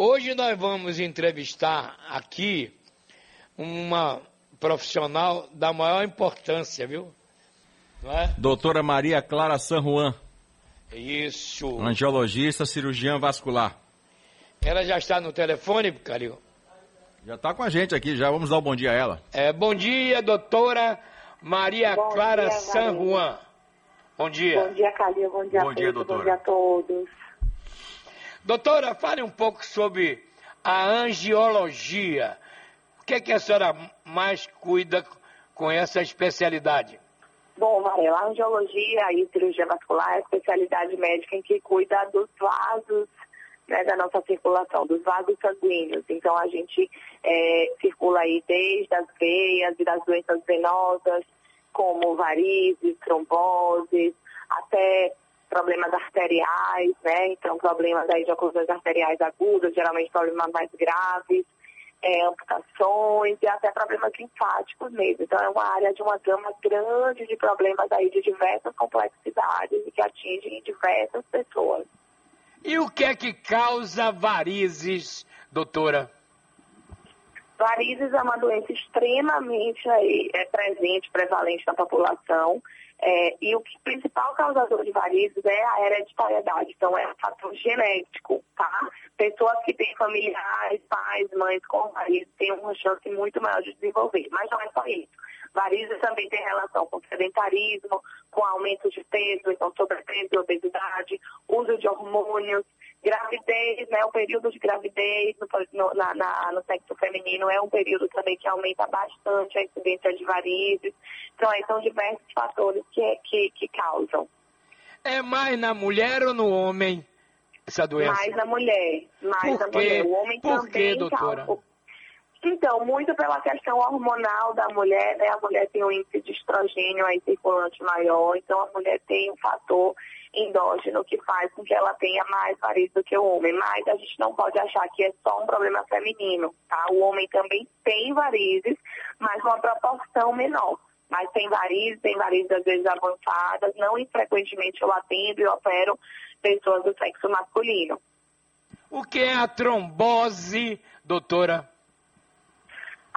Hoje nós vamos entrevistar aqui uma profissional da maior importância, viu? É? Doutora Maria Clara San Juan. Isso. Angiologista, cirurgiã vascular. Ela já está no telefone, Calil? Já está com a gente aqui, já vamos dar um bom dia a ela. É, bom dia, doutora Maria bom Clara dia, San Juan. Bom dia. Bom dia, Calil. Bom dia, bom dia, doutora. Bom dia a todos. Doutora, fale um pouco sobre a angiologia. O que, é que a senhora mais cuida com essa especialidade? Bom, Varela, a angiologia e cirurgia vascular é a especialidade médica em que cuida dos vasos né, da nossa circulação, dos vasos sanguíneos. Então, a gente é, circula aí desde as veias e das doenças venosas, como varizes, tromboses, até problemas arteriais, né? Então, problemas aí de oclusões arteriais agudas, geralmente problemas mais graves, é, amputações e até problemas linfáticos mesmo. Então, é uma área de uma gama grande de problemas aí de diversas complexidades e que atingem diversas pessoas. E o que é que causa varizes, doutora? Varizes é uma doença extremamente aí, é, presente, prevalente na população. É, e o principal causador de varizes é a hereditariedade, então é um fator genético, tá? Pessoas que têm familiares, pais, mães com varizes têm uma chance muito maior de desenvolver, mas não é só isso. Varizes também tem relação com sedentarismo, com aumento de peso, então sobrepeso e obesidade, uso de hormônios, gravidez, né, o período de gravidez no, na, na, no sexo feminino é um período também que aumenta bastante a incidência de varizes. Então, aí são diversos fatores que, que, que causam. É mais na mulher ou no homem essa doença? Mais na mulher. Mais Por na mulher. O homem Por também quê, doutora? Causa. Então, muito pela questão hormonal da mulher, né? A mulher tem um índice de estrogênio aí circulante maior, então a mulher tem um fator endógeno que faz com que ela tenha mais varizes do que o homem. Mas a gente não pode achar que é só um problema feminino, tá? O homem também tem varizes, mas uma proporção menor. Mas tem varizes, tem varizes às vezes avançadas, não infrequentemente eu atendo e opero pessoas do sexo masculino. O que é a trombose, doutora?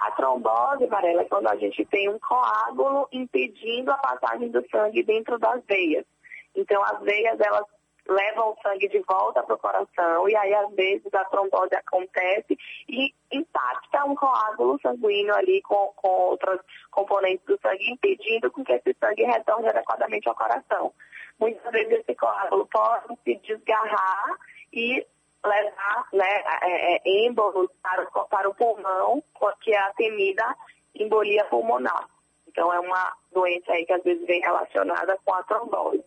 A trombose, Varela, é quando a gente tem um coágulo impedindo a passagem do sangue dentro das veias. Então, as veias, elas levam o sangue de volta para o coração e aí, às vezes, a trombose acontece e impacta um coágulo sanguíneo ali com, com outras componentes do sangue, impedindo com que esse sangue retorne adequadamente ao coração. Muitas vezes esse coágulo pode se desgarrar e levar né, é, é, êmbolos para, para o pulmão, que é a temida embolia pulmonar. Então é uma doença aí que às vezes vem relacionada com a trombose.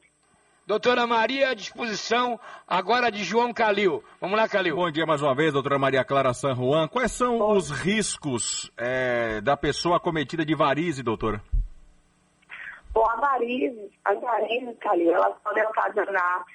Doutora Maria, à disposição agora de João Calil. Vamos lá, Calil. Bom dia mais uma vez, doutora Maria Clara San Juan. Quais são Bom. os riscos é, da pessoa acometida de varize, doutora? Bom, a varize, as varizes, Calil, elas podem ocasionar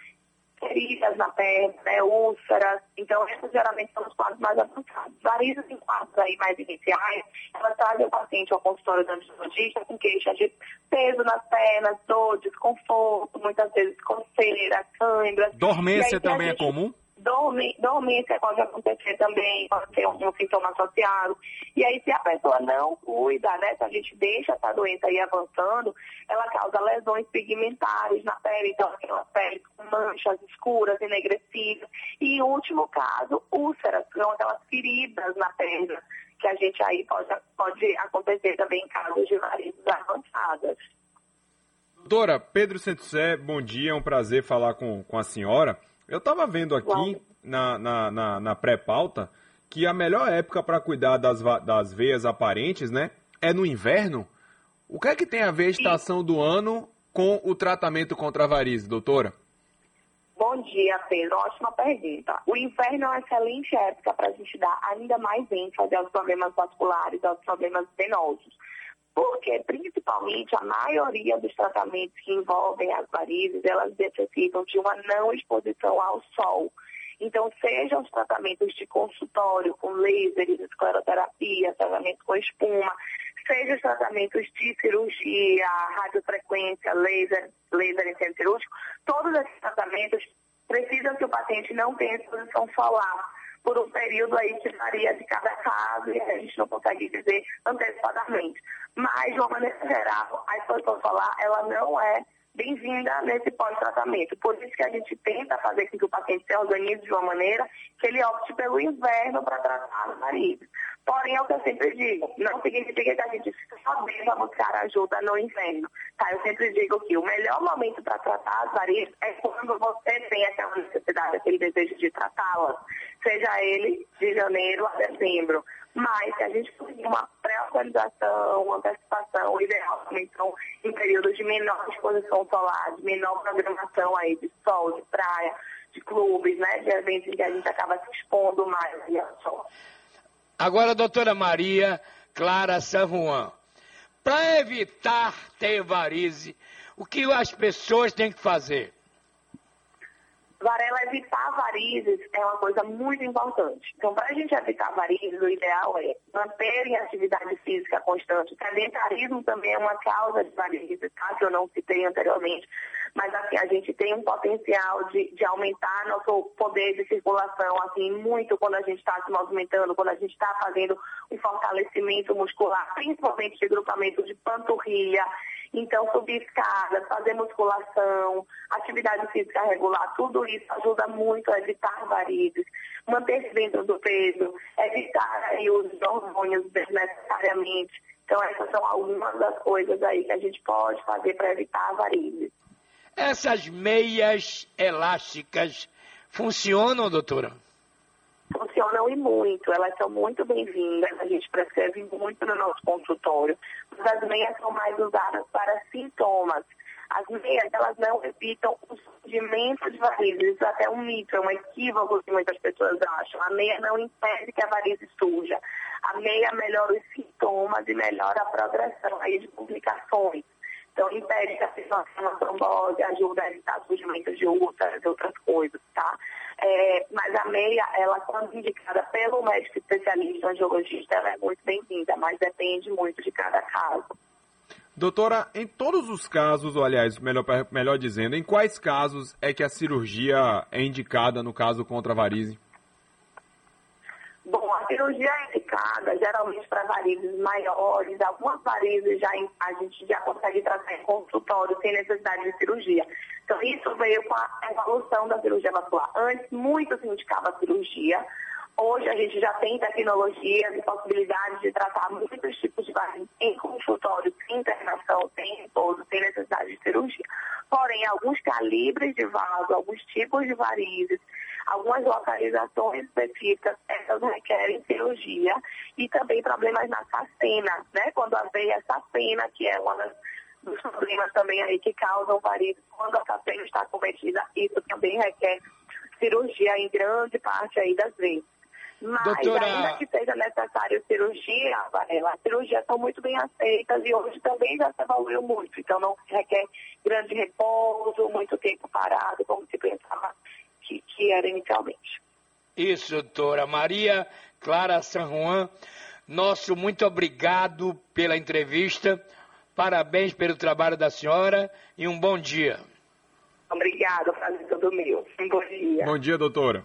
feridas na perna, né, úlceras. Então, esses geralmente são os quadros mais avançados. Varizes em quadros aí mais iniciais, elas trazem o paciente ao consultório do anestesista com queixa de peso nas pernas, dor, desconforto, muitas vezes coceira, câimbra. Dormência também é gente... é comum? Dormência pode acontecer também, pode ser um, um, sintoma associado. E aí, se a pessoa não cuida, né, se a gente deixa essa doença aí avançando, ela causa lesões pigmentares na pele, então aquelas peles com manchas escuras, enegrecidas. E, em último caso, úlceras, que são aquelas feridas na perna, que a gente aí pode, pode acontecer também em casos de varizes avançadas. Doutora, Pedro Santosé, bom dia, é um prazer falar com, com a senhora. Eu estava vendo aqui na, na, na, na pré-pauta que a melhor época para cuidar das, das veias aparentes, né, é no inverno. O que é que tem a ver a estação do ano com o tratamento contra a varize, doutora? Bom dia, Pedro. Ótima pergunta. O inverno é uma excelente época para a gente dar ainda mais ênfase aos problemas vasculares, aos problemas venosos. Porque, principalmente, a maioria dos tratamentos que envolvem as varizes, elas necessitam de uma não exposição ao sol. Então, sejam os tratamentos de consultório, com lasers, escleroterapia, tratamento com espuma, sejam os tratamentos de cirurgia, radiofrequência, laser, laser centro cirúrgico, todos esses tratamentos precisam que o paciente não tenha exposição solar por um período aí que varia de cada caso e a gente não consegue dizer antecipadamente. Mas, de uma maneira geral, a exposição solar, ela não é bem-vinda nesse pós-tratamento. Por isso que a gente tenta fazer com que o paciente se organize de uma maneira que ele opte pelo inverno para tratar as varizes. Porém, é o que eu sempre digo, não significa que a gente só deva buscar ajuda no inverno. Tá? Eu sempre digo que o melhor momento para tratar as varizes é quando você tem aquela necessidade, aquele desejo de tratá-las, seja ele de janeiro a dezembro. Mas se a gente conseguir uma pré-autorização, uma antecipação, ideal são em períodos de menor exposição solar, de menor programação aí de sol, de praia, de clubes, né? De eventos em que a gente acaba se expondo mais ao sol. Agora, doutora Maria Clara San Juan, para evitar ter varize, o que as pessoas têm que fazer? Varela, evitar varizes é uma coisa muito importante. Então, para a gente evitar varizes, o ideal é manterem a atividade física constante. O sedentarismo também é uma causa de varizes, tá? que eu não citei anteriormente. Mas, assim, a gente tem um potencial de, de aumentar nosso poder de circulação, assim, muito quando a gente está se movimentando, quando a gente está fazendo um fortalecimento muscular, principalmente de grupamento de panturrilha, então, subir escadas, fazer musculação, atividade física regular, tudo isso ajuda muito a evitar varizes, manter-se dentro do peso, evitar aí, os hormônios desnecessariamente. Então, essas são algumas das coisas aí que a gente pode fazer para evitar varizes. Essas meias elásticas funcionam, doutora? funcionam e muito, elas são muito bem-vindas, a gente prescreve muito no nosso consultório, mas as meias são mais usadas para sintomas. As meias, elas não evitam o surgimento de varizes, isso é até um mito, é um equívoco que muitas pessoas acham. A meia não impede que a varize surja. A meia melhora os sintomas e melhora a progressão aí de complicações. Então, impede que a pessoa tenha uma trombose, ajuda a evitar surgimento de e outras? É, mas a meia, ela quando indicada pelo médico especialista, angiologista, ela é muito bem-vinda, mas depende muito de cada caso. Doutora, em todos os casos, ou aliás, melhor, melhor dizendo, em quais casos é que a cirurgia é indicada no caso contra a varize? Bom, a cirurgia é indicada geralmente para varizes maiores, algumas varizes já a gente já consegue tratar em consultório sem necessidade de cirurgia. Então isso veio com a evolução da cirurgia vascular. Antes muito se indicava a cirurgia, Hoje a gente já tem tecnologias e possibilidades de tratar muitos tipos de varizes em consultório, sem internação, sem repouso, sem necessidade de cirurgia. Porém, alguns calibres de vaso, alguns tipos de varizes, algumas localizações específicas, essas requerem cirurgia e também problemas na sacena, né? Quando a veia sacena, que é uma das dos problemas também aí que causam varizes, quando a sacena está cometida, isso também requer cirurgia em grande parte aí das vezes. Mas Doutora... ainda que seja necessário cirurgia, Varela, as cirurgias são muito bem aceitas e hoje também já se evoluiu muito. Então não requer grande repouso, muito tempo parado, como se pensava que, que era inicialmente. Isso, doutora. Maria Clara San Juan, nosso muito obrigado pela entrevista. Parabéns pelo trabalho da senhora e um bom dia. Obrigada, prazer todo meu. Um bom dia. Bom dia, doutora.